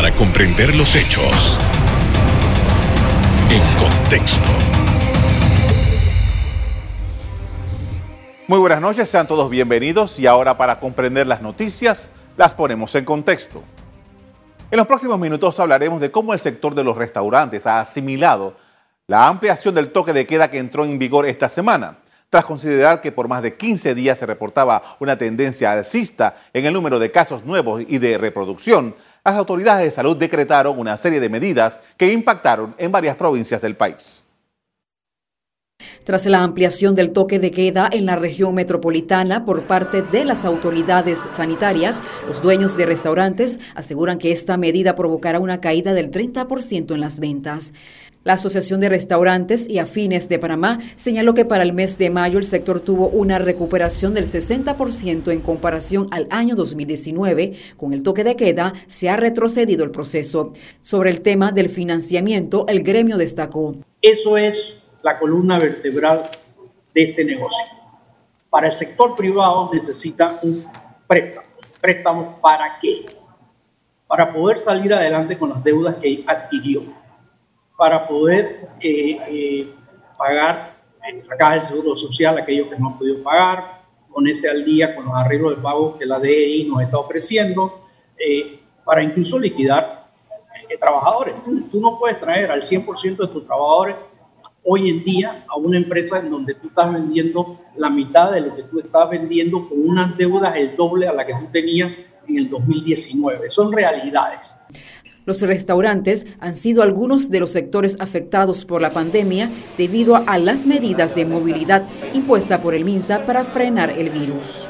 para comprender los hechos en contexto. Muy buenas noches, sean todos bienvenidos y ahora para comprender las noticias las ponemos en contexto. En los próximos minutos hablaremos de cómo el sector de los restaurantes ha asimilado la ampliación del toque de queda que entró en vigor esta semana, tras considerar que por más de 15 días se reportaba una tendencia alcista en el número de casos nuevos y de reproducción, las autoridades de salud decretaron una serie de medidas que impactaron en varias provincias del país. Tras la ampliación del toque de queda en la región metropolitana por parte de las autoridades sanitarias, los dueños de restaurantes aseguran que esta medida provocará una caída del 30% en las ventas. La Asociación de Restaurantes y Afines de Panamá señaló que para el mes de mayo el sector tuvo una recuperación del 60% en comparación al año 2019. Con el toque de queda se ha retrocedido el proceso. Sobre el tema del financiamiento, el gremio destacó. Eso es la columna vertebral de este negocio. Para el sector privado necesita un préstamo. ¿Préstamo para qué? Para poder salir adelante con las deudas que adquirió, para poder eh, eh, pagar la caja del Seguro Social aquellos que no han podido pagar, ponerse al día con los arreglos de pago que la DEI nos está ofreciendo, eh, para incluso liquidar trabajadores. Tú no puedes traer al 100% de tus trabajadores hoy en día a una empresa en donde tú estás vendiendo la mitad de lo que tú estás vendiendo con unas deudas el doble a la que tú tenías en el 2019. Son realidades. Los restaurantes han sido algunos de los sectores afectados por la pandemia debido a las medidas de movilidad impuestas por el MINSA para frenar el virus.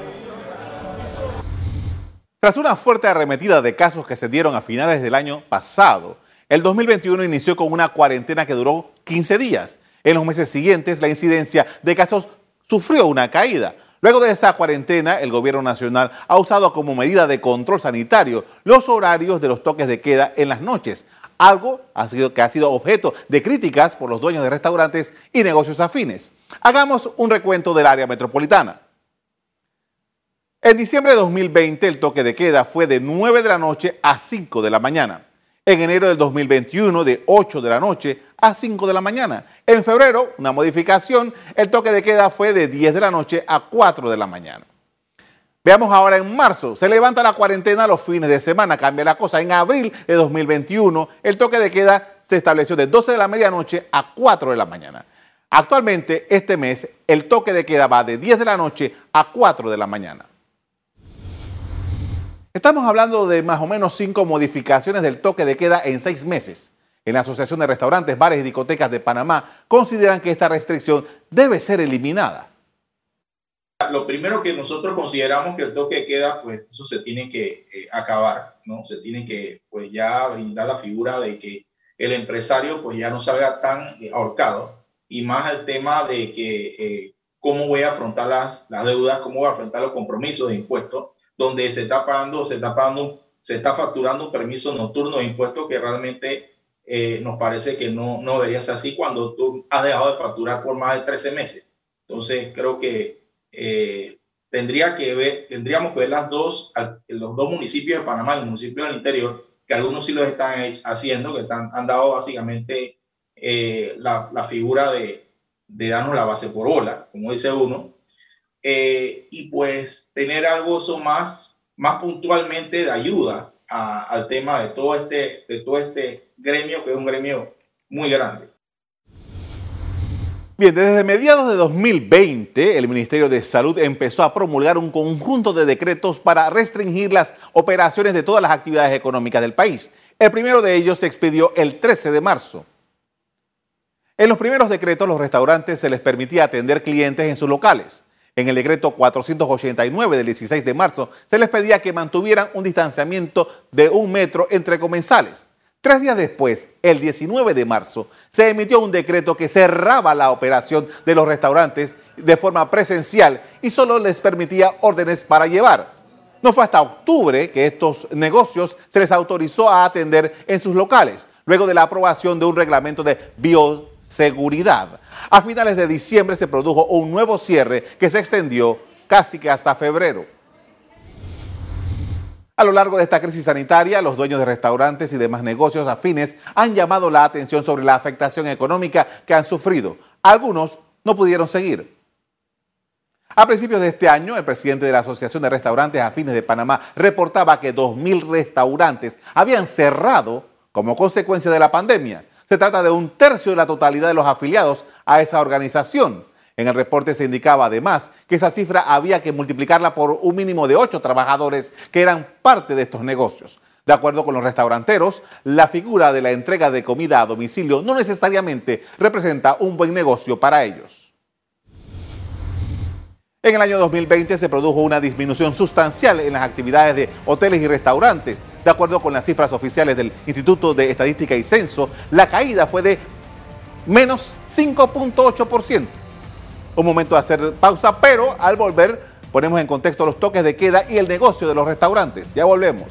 Tras una fuerte arremetida de casos que se dieron a finales del año pasado, el 2021 inició con una cuarentena que duró 15 días. En los meses siguientes, la incidencia de casos sufrió una caída. Luego de esa cuarentena, el gobierno nacional ha usado como medida de control sanitario los horarios de los toques de queda en las noches, algo ha sido, que ha sido objeto de críticas por los dueños de restaurantes y negocios afines. Hagamos un recuento del área metropolitana. En diciembre de 2020, el toque de queda fue de 9 de la noche a 5 de la mañana en enero del 2021 de 8 de la noche a 5 de la mañana. En febrero, una modificación, el toque de queda fue de 10 de la noche a 4 de la mañana. Veamos ahora en marzo, se levanta la cuarentena los fines de semana, cambia la cosa. En abril de 2021, el toque de queda se estableció de 12 de la medianoche a 4 de la mañana. Actualmente, este mes, el toque de queda va de 10 de la noche a 4 de la mañana. Estamos hablando de más o menos cinco modificaciones del toque de queda en seis meses. En la Asociación de Restaurantes, Bares y Discotecas de Panamá consideran que esta restricción debe ser eliminada. Lo primero que nosotros consideramos que el toque de queda, pues eso se tiene que eh, acabar, ¿no? Se tiene que, pues ya brindar la figura de que el empresario, pues ya no salga tan eh, ahorcado y más el tema de que eh, cómo voy a afrontar las, las deudas, cómo voy a afrontar los compromisos de impuestos donde se está pagando, se está pagando, se está facturando un permiso nocturno de impuestos que realmente eh, nos parece que no, no debería ser así cuando tú has dejado de facturar por más de 13 meses. Entonces, creo que eh, tendría que ver, tendríamos que ver las dos, los dos municipios de Panamá el municipio del interior, que algunos sí lo están haciendo, que están, han dado básicamente eh, la, la, figura de, de darnos la base por bola, como dice uno, eh, y pues tener algo eso más, más puntualmente de ayuda al tema de todo, este, de todo este gremio, que es un gremio muy grande. Bien, desde mediados de 2020, el Ministerio de Salud empezó a promulgar un conjunto de decretos para restringir las operaciones de todas las actividades económicas del país. El primero de ellos se expidió el 13 de marzo. En los primeros decretos, los restaurantes se les permitía atender clientes en sus locales. En el decreto 489 del 16 de marzo se les pedía que mantuvieran un distanciamiento de un metro entre comensales. Tres días después, el 19 de marzo, se emitió un decreto que cerraba la operación de los restaurantes de forma presencial y solo les permitía órdenes para llevar. No fue hasta octubre que estos negocios se les autorizó a atender en sus locales, luego de la aprobación de un reglamento de bioseguridad. A finales de diciembre se produjo un nuevo cierre que se extendió casi que hasta febrero. A lo largo de esta crisis sanitaria, los dueños de restaurantes y demás negocios afines han llamado la atención sobre la afectación económica que han sufrido. Algunos no pudieron seguir. A principios de este año, el presidente de la Asociación de Restaurantes Afines de Panamá reportaba que 2.000 restaurantes habían cerrado como consecuencia de la pandemia. Se trata de un tercio de la totalidad de los afiliados a esa organización. En el reporte se indicaba además que esa cifra había que multiplicarla por un mínimo de ocho trabajadores que eran parte de estos negocios. De acuerdo con los restauranteros, la figura de la entrega de comida a domicilio no necesariamente representa un buen negocio para ellos. En el año 2020 se produjo una disminución sustancial en las actividades de hoteles y restaurantes. De acuerdo con las cifras oficiales del Instituto de Estadística y Censo, la caída fue de menos 5.8%. Un momento de hacer pausa, pero al volver ponemos en contexto los toques de queda y el negocio de los restaurantes. Ya volvemos.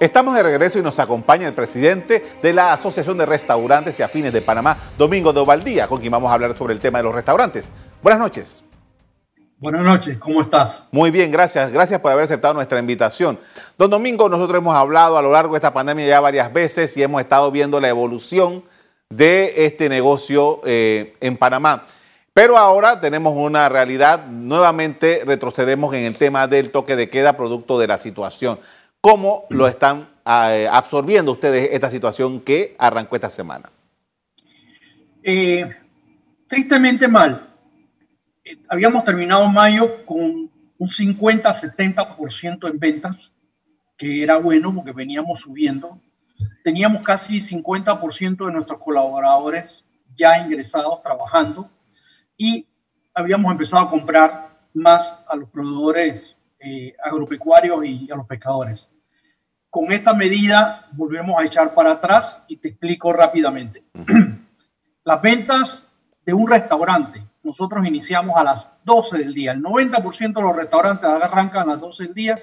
Estamos de regreso y nos acompaña el presidente de la Asociación de Restaurantes y Afines de Panamá, Domingo de Ovaldía, con quien vamos a hablar sobre el tema de los restaurantes. Buenas noches. Buenas noches, ¿cómo estás? Muy bien, gracias. Gracias por haber aceptado nuestra invitación. Don Domingo, nosotros hemos hablado a lo largo de esta pandemia ya varias veces y hemos estado viendo la evolución de este negocio eh, en Panamá. Pero ahora tenemos una realidad, nuevamente retrocedemos en el tema del toque de queda producto de la situación. ¿Cómo lo están eh, absorbiendo ustedes esta situación que arrancó esta semana? Eh, tristemente mal. Eh, habíamos terminado mayo con un 50-70% en ventas, que era bueno porque veníamos subiendo. Teníamos casi 50% de nuestros colaboradores ya ingresados trabajando y habíamos empezado a comprar más a los proveedores agropecuarios y a los pescadores. Con esta medida volvemos a echar para atrás y te explico rápidamente. Las ventas de un restaurante, nosotros iniciamos a las 12 del día. El 90% de los restaurantes arrancan a las 12 del día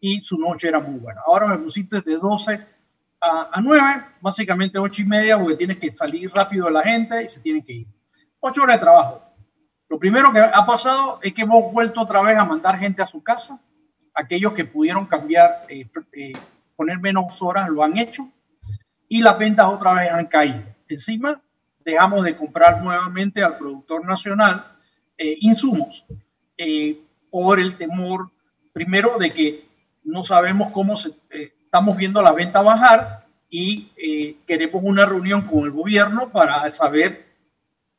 y su noche era muy buena. Ahora me pusiste de 12 a, a 9, básicamente 8 y media, porque tienes que salir rápido de la gente y se tienen que ir. 8 horas de trabajo. Lo primero que ha pasado es que hemos vuelto otra vez a mandar gente a su casa. Aquellos que pudieron cambiar eh, eh, poner menos horas, lo han hecho y las ventas otra vez han caído. Encima, dejamos de comprar nuevamente al productor nacional eh, insumos eh, por el temor, primero, de que no sabemos cómo se, eh, estamos viendo la venta bajar y queremos una reunión con el gobierno para saber,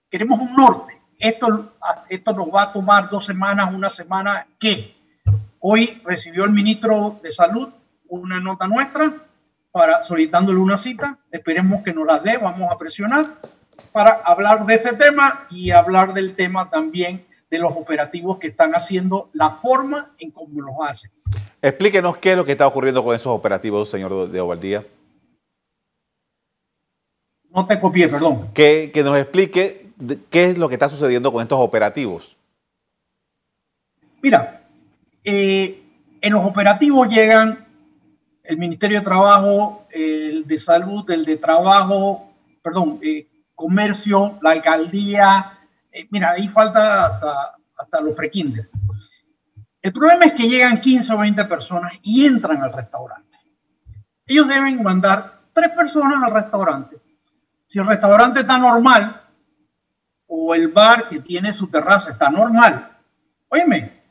queremos un norte. Esto, esto nos va a tomar dos semanas, una semana, ¿qué? Hoy recibió el ministro de Salud una nota nuestra para solicitándole una cita. Esperemos que nos la dé, vamos a presionar para hablar de ese tema y hablar del tema también de los operativos que están haciendo, la forma en cómo los hacen. Explíquenos qué es lo que está ocurriendo con esos operativos, señor de Ovaldía. No te copié, perdón. Que, que nos explique qué es lo que está sucediendo con estos operativos. Mira, eh, en los operativos llegan el Ministerio de Trabajo, el de Salud, el de Trabajo, perdón, eh, Comercio, la alcaldía. Eh, mira, ahí falta hasta, hasta los prekinder. El problema es que llegan 15 o 20 personas y entran al restaurante. Ellos deben mandar tres personas al restaurante. Si el restaurante está normal o el bar que tiene su terraza está normal, óyeme,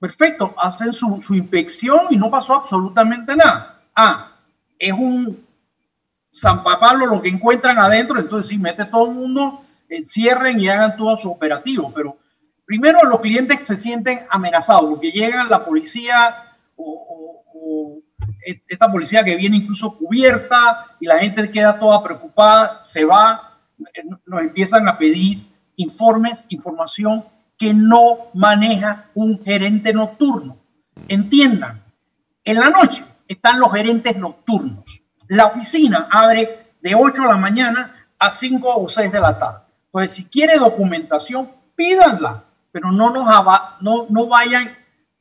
Perfecto, hacen su, inspección y no pasó absolutamente nada. Ah, es un San Pablo lo que encuentran adentro, entonces sí, mete todo el mundo, eh, cierren y hagan todo su operativo. Pero primero los clientes se sienten amenazados porque llega la policía o, o esta policía que viene incluso cubierta y la gente queda toda preocupada, se va, eh, nos empiezan a pedir informes, información que no maneja un gerente nocturno. Entiendan, en la noche están los gerentes nocturnos. La oficina abre de 8 de la mañana a 5 o 6 de la tarde. Entonces, si quiere documentación, pídanla, pero no, nos no, no vayan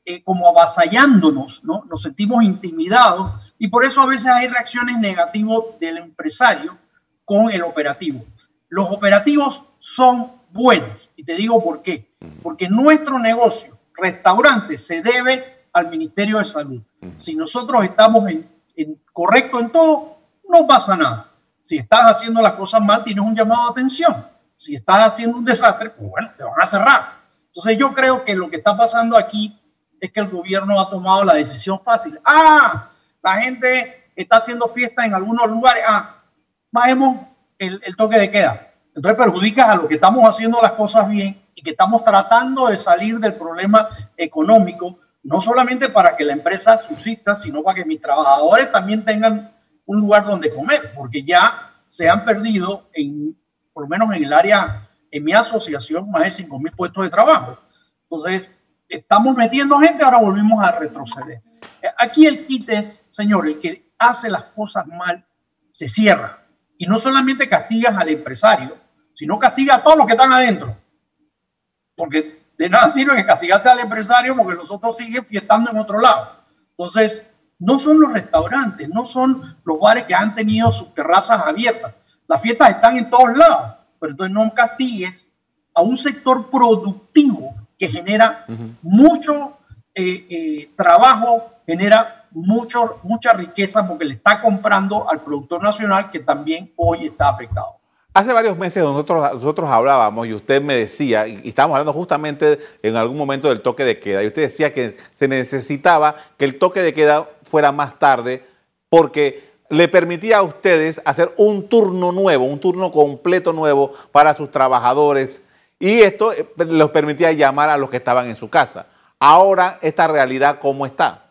eh, como avasallándonos, ¿no? Nos sentimos intimidados y por eso a veces hay reacciones negativas del empresario con el operativo. Los operativos son buenos. Y te digo por qué. Porque nuestro negocio, restaurante, se debe al Ministerio de Salud. Si nosotros estamos en, en correcto en todo, no pasa nada. Si estás haciendo las cosas mal, tienes un llamado de atención. Si estás haciendo un desastre, pues bueno, te van a cerrar. Entonces yo creo que lo que está pasando aquí es que el gobierno ha tomado la decisión fácil. Ah, la gente está haciendo fiesta en algunos lugares. Ah, bajemos el, el toque de queda. Entonces perjudicas a lo que estamos haciendo las cosas bien y que estamos tratando de salir del problema económico, no solamente para que la empresa subsista, sino para que mis trabajadores también tengan un lugar donde comer, porque ya se han perdido, en, por lo menos en el área, en mi asociación, más de 5 mil puestos de trabajo. Entonces, estamos metiendo gente, ahora volvimos a retroceder. Aquí el kit es, señor, el que hace las cosas mal, se cierra. Y no solamente castigas al empresario, sino castiga a todos los que están adentro. Porque de nada sirve que castigaste al empresario porque los otros siguen fiestando en otro lado. Entonces, no son los restaurantes, no son los bares que han tenido sus terrazas abiertas. Las fiestas están en todos lados, pero entonces no castigues a un sector productivo que genera mucho eh, eh, trabajo, genera mucho, mucha riqueza porque le está comprando al productor nacional que también hoy está afectado. Hace varios meses nosotros, nosotros hablábamos y usted me decía, y estábamos hablando justamente en algún momento del toque de queda, y usted decía que se necesitaba que el toque de queda fuera más tarde porque le permitía a ustedes hacer un turno nuevo, un turno completo nuevo para sus trabajadores y esto eh, les permitía llamar a los que estaban en su casa. Ahora, esta realidad, ¿cómo está?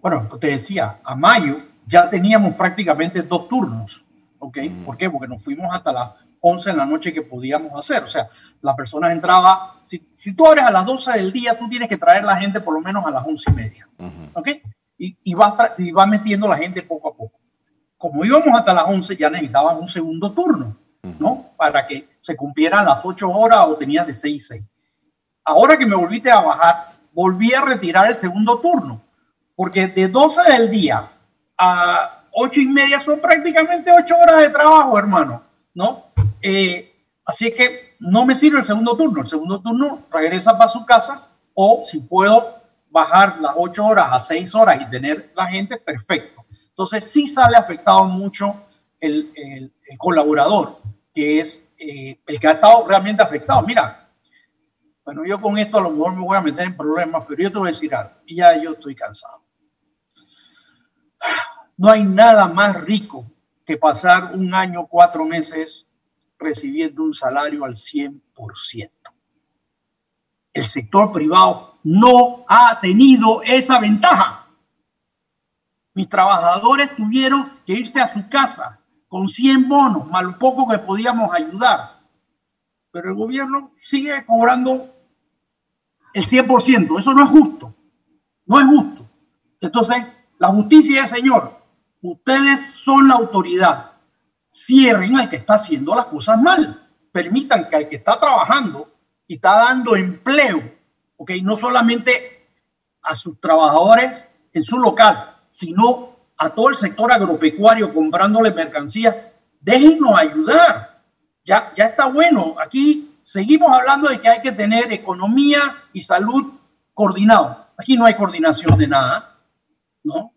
Bueno, te decía, a mayo ya teníamos prácticamente dos turnos, ¿ok? ¿Por qué? Porque nos fuimos hasta las 11 de la noche que podíamos hacer. O sea, la persona entraba, si, si tú abres a las 12 del día, tú tienes que traer a la gente por lo menos a las 11 y media, ¿ok? Y, y, va, y va metiendo la gente poco a poco. Como íbamos hasta las 11, ya necesitaban un segundo turno. ¿no? Para que se cumplieran las ocho horas o tenías de seis, seis. Ahora que me volviste a bajar, volví a retirar el segundo turno, porque de 12 del día a ocho y media son prácticamente ocho horas de trabajo, hermano, ¿no? Eh, así que no me sirve el segundo turno. El segundo turno regresa para su casa o si puedo bajar las ocho horas a seis horas y tener la gente, perfecto. Entonces sí sale afectado mucho el, colaborador que es eh, el que ha estado realmente afectado. Mira, bueno, yo con esto a lo mejor me voy a meter en problemas, pero yo te voy a decir algo, y ya yo estoy cansado. No hay nada más rico que pasar un año, cuatro meses recibiendo un salario al 100%. El sector privado no ha tenido esa ventaja. Mis trabajadores tuvieron que irse a su casa con 100 bonos, más lo poco que podíamos ayudar. Pero el gobierno sigue cobrando el 100%. Eso no es justo. No es justo. Entonces, la justicia es, señor, ustedes son la autoridad. Cierren al que está haciendo las cosas mal. Permitan que al que está trabajando y está dando empleo, ok, no solamente a sus trabajadores en su local, sino a todo el sector agropecuario comprándole mercancías, déjennos ayudar. Ya, ya está bueno. Aquí seguimos hablando de que hay que tener economía y salud coordinado. Aquí no hay coordinación de nada. ¿no?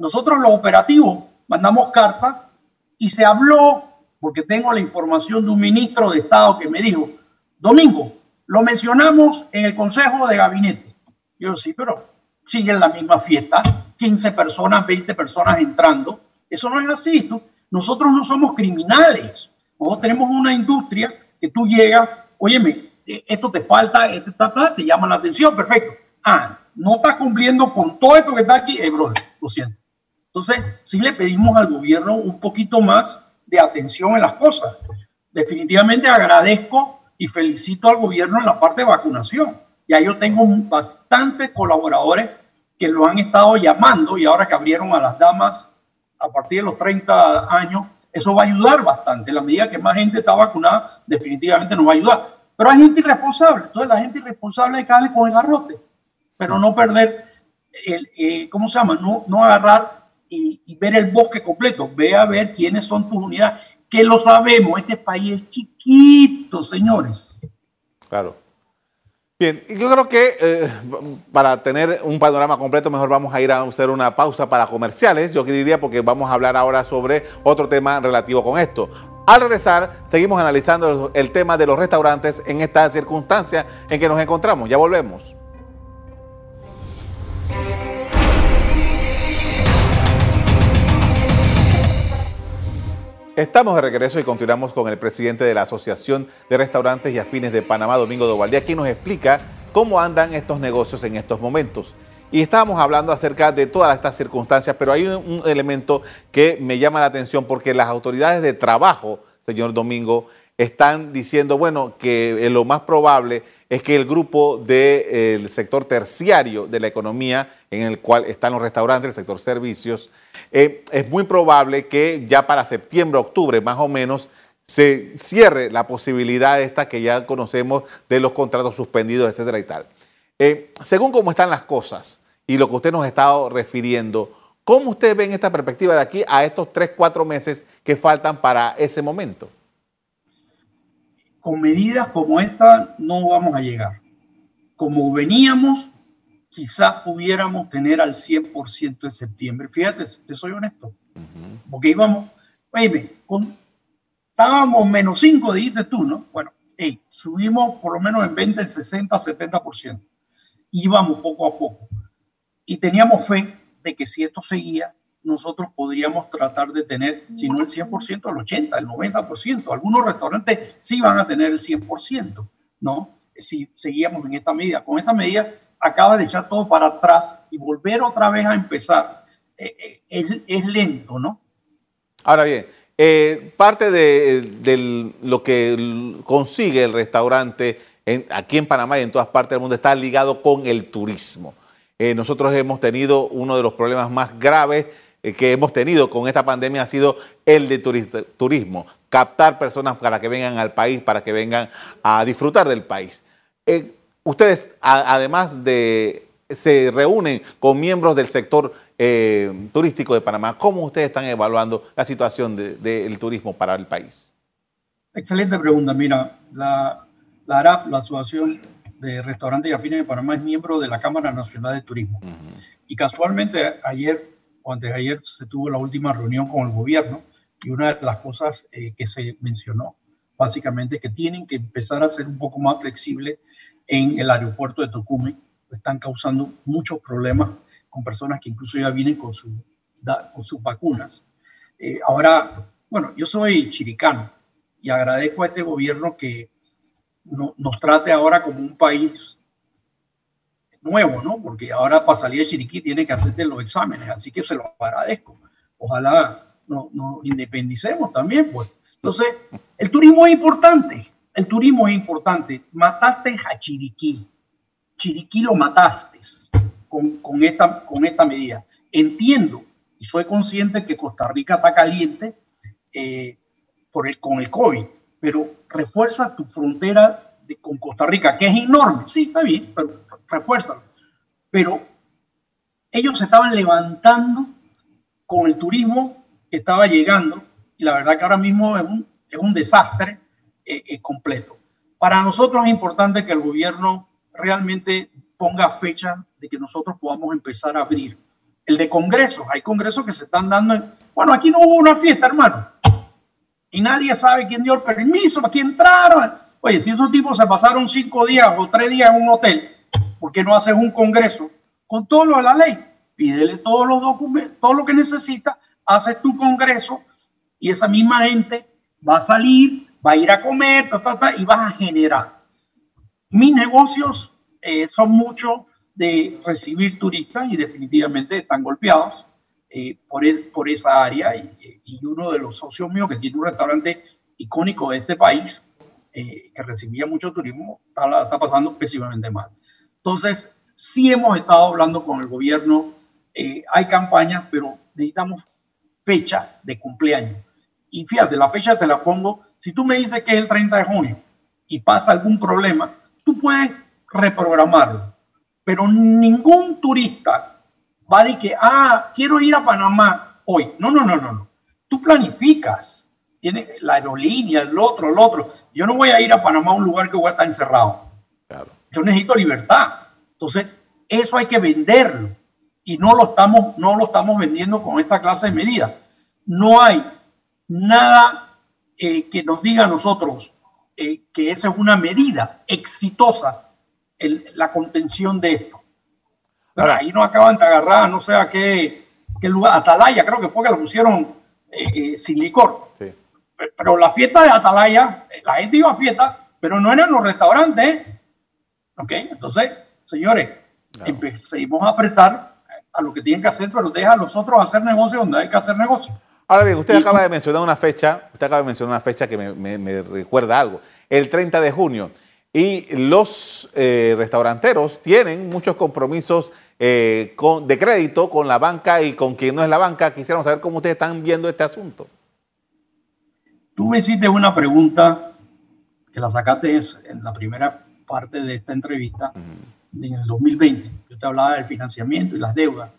Nosotros los operativos mandamos carta y se habló, porque tengo la información de un ministro de Estado que me dijo, Domingo, lo mencionamos en el Consejo de Gabinete. Yo sí, pero siguen la misma fiesta 15 personas, 20 personas entrando. Eso no es así. nosotros no somos criminales. Nosotros tenemos una industria que tú llegas, óyeme, eh, esto te falta, esto te llama la atención, perfecto. Ah, no estás cumpliendo con todo esto que está aquí, eh, bro, lo siento. Entonces, sí le pedimos al gobierno un poquito más de atención en las cosas. Definitivamente agradezco y felicito al gobierno en la parte de vacunación. Ya yo tengo bastantes colaboradores que lo han estado llamando y ahora que abrieron a las damas a partir de los 30 años, eso va a ayudar bastante. la medida que más gente está vacunada, definitivamente nos va a ayudar. Pero hay gente irresponsable. Entonces la gente irresponsable hay que darle con el garrote, pero no perder el, eh, ¿cómo se llama? No, no agarrar y, ver el bosque completo. Ve a ver quiénes son tus unidades. que lo sabemos, este país es chiquito, señores. Claro. Bien, yo creo que eh, para tener un panorama completo, mejor vamos a ir a hacer una pausa para comerciales. Yo diría porque vamos a hablar ahora sobre otro tema relativo con esto. Al regresar, seguimos analizando el tema de los restaurantes en esta circunstancia en que nos encontramos. Ya volvemos. Estamos de regreso y continuamos con el presidente de la Asociación de Restaurantes y Afines de Panamá, Domingo de Valdía, quien nos explica cómo andan estos negocios en estos momentos. Y estábamos hablando acerca de todas estas circunstancias, pero hay un, elemento que me llama la atención porque las autoridades de trabajo, señor Domingo, están diciendo, bueno, que lo más probable es que el grupo del sector terciario de la economía, en el cual están los restaurantes, el sector servicios, eh, es muy probable que ya para septiembre, octubre más o menos, se cierre la posibilidad esta que ya conocemos de los contratos suspendidos, etcétera y tal. Eh, según cómo están las cosas y lo que usted nos ha estado refiriendo, ¿cómo usted ve en esta perspectiva de aquí a estos tres, cuatro meses que faltan para ese momento? con medidas como esta no vamos a llegar. Como veníamos, quizás pudiéramos tener al 100% de septiembre. Fíjate, te soy honesto. Porque íbamos, oye, con, estábamos menos 5, dijiste tú, ¿no? Bueno, subimos por lo menos en 20, el 60, 70%. Íbamos poco a poco. Y teníamos fe de que si esto seguía, nosotros podríamos tratar de tener, si no el 100%, el 80%, el 90%. Algunos restaurantes sí van a tener el 100%, ¿no? Si seguíamos en esta medida. Con esta medida acaba de echar todo para atrás y volver otra vez a empezar eh, eh, es, lento, ¿no? Ahora bien, eh, parte de, lo que consigue el restaurante aquí en Panamá y en todas partes del mundo está ligado con el turismo. nosotros hemos tenido uno de los problemas más graves que hemos tenido con esta pandemia ha sido el de turismo, captar personas para que vengan al país, para que vengan a disfrutar del país. Ustedes, además de, se reúnen con miembros del sector eh, turístico de Panamá. ¿Cómo ustedes están evaluando la situación del turismo para el país? Excelente pregunta. Mira, la, la ARAP, la Asociación de Restaurantes y Afines de Panamá, es miembro de la Cámara Nacional de Turismo. Y casualmente ayer o antes de ayer se tuvo la última reunión con el gobierno y una de las cosas eh, que se mencionó básicamente que tienen que empezar a ser un poco más flexibles en el aeropuerto de Tocumen. Están causando muchos problemas con personas que incluso ya vienen con, su, con sus vacunas. Eh, ahora, bueno, yo soy chiricano y agradezco a este gobierno que no, nos trate ahora como un país nuevo, ¿no? Porque ahora para salir de Chiriquí tiene que hacerte los exámenes, así que se los agradezco. Ojalá nos no independicemos también, pues. Entonces, el turismo es importante, el turismo es importante. Mataste a Chiriquí, Chiriquí lo mataste con, esta, medida. Entiendo y soy consciente que Costa Rica está caliente eh, por el, con el COVID, pero refuerza tu frontera con Costa Rica, que es enorme. Sí, está bien, pero refuérzalo. Pero ellos se estaban levantando con el turismo que estaba llegando y la verdad que ahora mismo es un desastre eh, completo. Para nosotros es importante que el gobierno realmente ponga fecha de que nosotros podamos empezar a abrir. El de congresos, hay congresos que se están dando. bueno, aquí no hubo una fiesta, hermano. Y nadie sabe quién dio el permiso, para quién entraron. Oye, si esos tipos se pasaron cinco días o tres días en un hotel, ¿Por qué no haces un congreso con todo lo de la ley? Pídele todos los documentos, todo lo que necesita, haces tu congreso y esa misma gente va a salir, va a ir a comer, y vas a generar. Mis negocios eh, son mucho de recibir turistas y definitivamente están golpeados eh, por, por, esa área. Y, uno de los socios míos que tiene un restaurante icónico de este país, eh, que recibía mucho turismo, está, está pasando pésimamente mal. Entonces, sí hemos estado hablando con el gobierno, eh, hay campañas, pero necesitamos fecha de cumpleaños. Y fíjate, la fecha te la pongo, si tú me dices que es el 30 de junio y pasa algún problema, tú puedes reprogramarlo, pero ningún turista va a decir que, ah, quiero ir a Panamá hoy. No, no, no, no, no. Tú planificas, tiene la aerolínea, el otro, el otro. Yo no voy a ir a Panamá a un lugar que voy a estar encerrado. Yo necesito libertad. Entonces, eso hay que venderlo y no lo estamos, no lo estamos vendiendo con esta clase de medidas. No hay nada eh, que nos diga a nosotros eh, que esa es una medida exitosa en la contención de esto. Pero ahí nos acaban de agarrar, no sé a qué, qué lugar, Atalaya, creo que fue que lo pusieron eh, sin licor. Pero la fiesta de Atalaya, la gente iba a fiesta, pero no eran los restaurantes. ¿Ok? Entonces, señores, empecemos a apretar a lo que tienen que hacer, pero deja a los otros hacer negocio donde hay que hacer negocio. Ahora bien, usted acaba de mencionar una fecha, usted acaba de mencionar una fecha que me, recuerda algo, el 30 de junio. Y los eh, restauranteros tienen muchos compromisos eh, con, de crédito con la banca y con quien no es la banca. Quisiéramos saber cómo ustedes están viendo este asunto. Tú me hiciste una pregunta que la sacaste en la primera parte de esta entrevista en el 2020. Yo te hablaba del financiamiento y las deudas.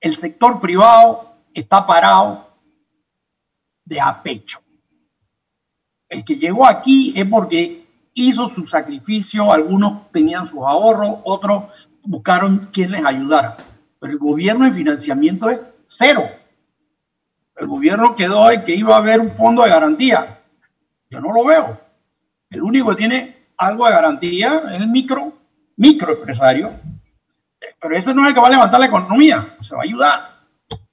El sector privado está parado de a pecho. El que llegó aquí es porque hizo su sacrificio, algunos tenían sus ahorros, otros buscaron quien les ayudara. Pero el gobierno en financiamiento es cero. El gobierno quedó en que iba a haber un fondo de garantía. Yo no lo veo. El único que tiene algo de garantía es el micro, microempresario, pero ese no es el que va a levantar la economía, se va a ayudar.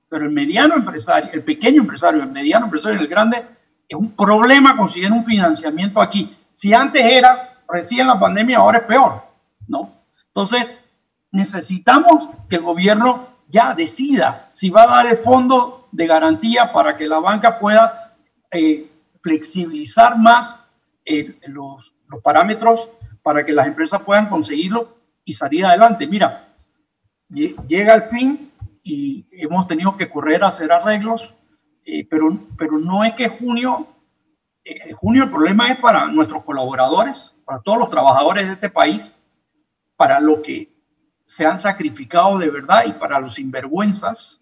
Pero el mediano empresario, el pequeño empresario, el mediano empresario y el grande, es un problema conseguir un financiamiento aquí. Si antes era recién la pandemia, ahora es peor, ¿no? Entonces, necesitamos que el gobierno ya decida si va a dar el fondo de garantía para que la banca pueda eh, flexibilizar más eh, los, los parámetros para que las empresas puedan conseguirlo y salir adelante. Mira, llega el fin y hemos tenido que correr a hacer arreglos, eh, pero, pero no es que junio, eh, junio el problema es para nuestros colaboradores, para todos los trabajadores de este país, para lo que se han sacrificado de verdad y para los sinvergüenzas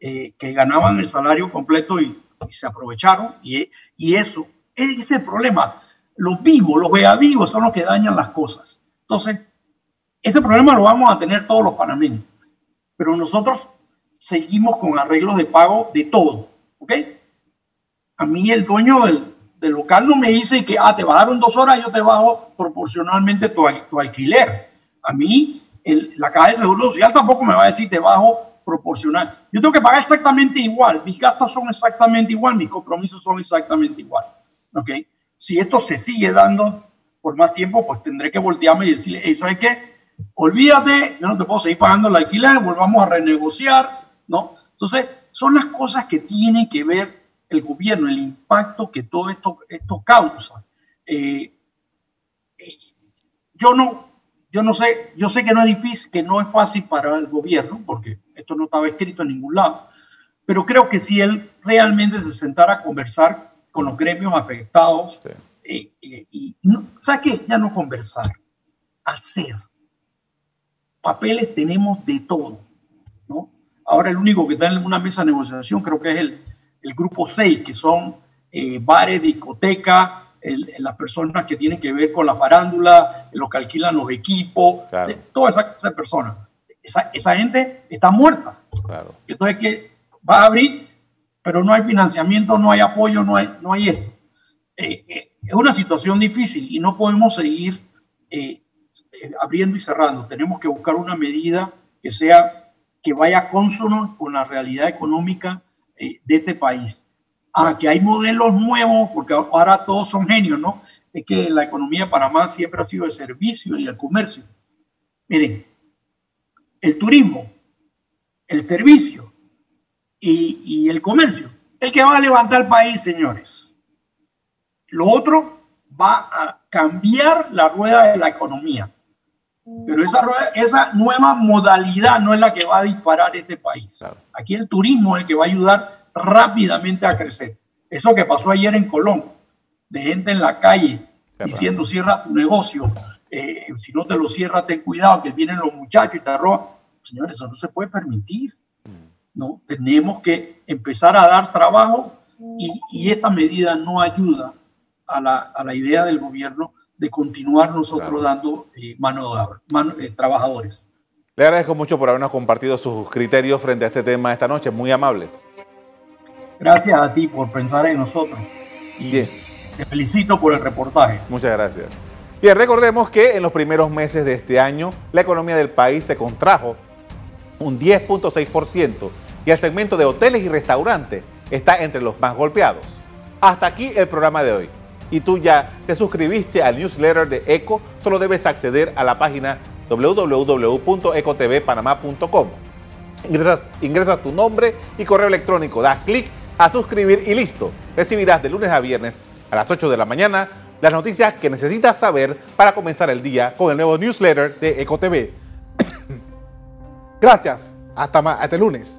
eh, que ganaban el salario completo y, se aprovecharon. Y, y eso es el problema los vivos, los vivos son los que dañan las cosas. Entonces, ese problema lo vamos a tener todos los panameños. Pero nosotros seguimos con arreglos de pago de todo. ¿Ok? A mí el dueño del, local no me dice que, ah, te bajaron dos horas, yo te bajo proporcionalmente tu, alquiler. A mí la caja de seguro social tampoco me va a decir, te bajo proporcional. Yo tengo que pagar exactamente igual. Mis gastos son exactamente igual, mis compromisos son exactamente igual. ¿Ok? si esto se sigue dando por más tiempo, pues tendré que voltearme y decirle, ¿sabes qué? Olvídate, yo no te puedo seguir pagando el alquiler, volvamos a renegociar, ¿no? Entonces, son las cosas que tiene que ver el gobierno, el impacto que todo esto, esto causa. Eh, yo no, yo no sé, yo sé que no es difícil, que no es fácil para el gobierno, porque esto no estaba escrito en ningún lado, pero creo que si él realmente se sentara a conversar con los gremios afectados. Eh, eh, y, ¿sabes qué? Ya no conversar, hacer. Papeles tenemos de todo, ¿no? Ahora el único que está en una mesa de negociación creo que es el, el grupo 6, que son eh, bares, discotecas, las personas que tienen que ver con la farándula, los que alquilan los equipos, todas esas esa personas. Esa, esa, gente está muerta. Claro. Entonces, que va a abrir pero no hay financiamiento, no hay apoyo, no hay, no hay esto. Eh, eh, es una situación difícil y no podemos seguir eh, abriendo y cerrando. Tenemos que buscar una medida que sea, que vaya consono con la realidad económica de este país. Ah, que hay modelos nuevos, porque ahora todos son genios, ¿no? Es que la economía de Panamá siempre ha sido de servicio y el comercio. Miren, el turismo, el servicio y, el comercio. El que va a levantar el país, señores. Lo otro va a cambiar la rueda de la economía. Pero esa, esa nueva modalidad no es la que va a disparar este país. Aquí el turismo es el que va a ayudar rápidamente a crecer. Eso que pasó ayer en Colón, de gente en la calle diciendo cierra tu negocio, eh, si no te lo cierra, ten cuidado que vienen los muchachos y te roban. Señores, eso no se puede permitir. ¿no? Tenemos que empezar a dar trabajo y, esta medida no ayuda a la, idea del gobierno de continuar nosotros dando eh, mano de obra, eh, trabajadores. Le agradezco mucho por habernos compartido sus criterios frente a este tema esta noche, muy amable. Gracias a ti por pensar en nosotros. Y te felicito por el reportaje. Muchas gracias. Bien, recordemos que en los primeros meses de este año la economía del país se contrajo un 10.6% y el segmento de hoteles y restaurantes está entre los más golpeados. Hasta aquí el programa de hoy. Y tú ya te suscribiste al newsletter de ECO, solo debes acceder a la página www.ecotvpanamá.com. Ingresas, ingresas tu nombre y correo electrónico, das clic a suscribir y listo. Recibirás de lunes a viernes a las 8 de la mañana las noticias que necesitas saber para comenzar el día con el nuevo newsletter de EcoTV. Gracias. Hasta, hasta el lunes.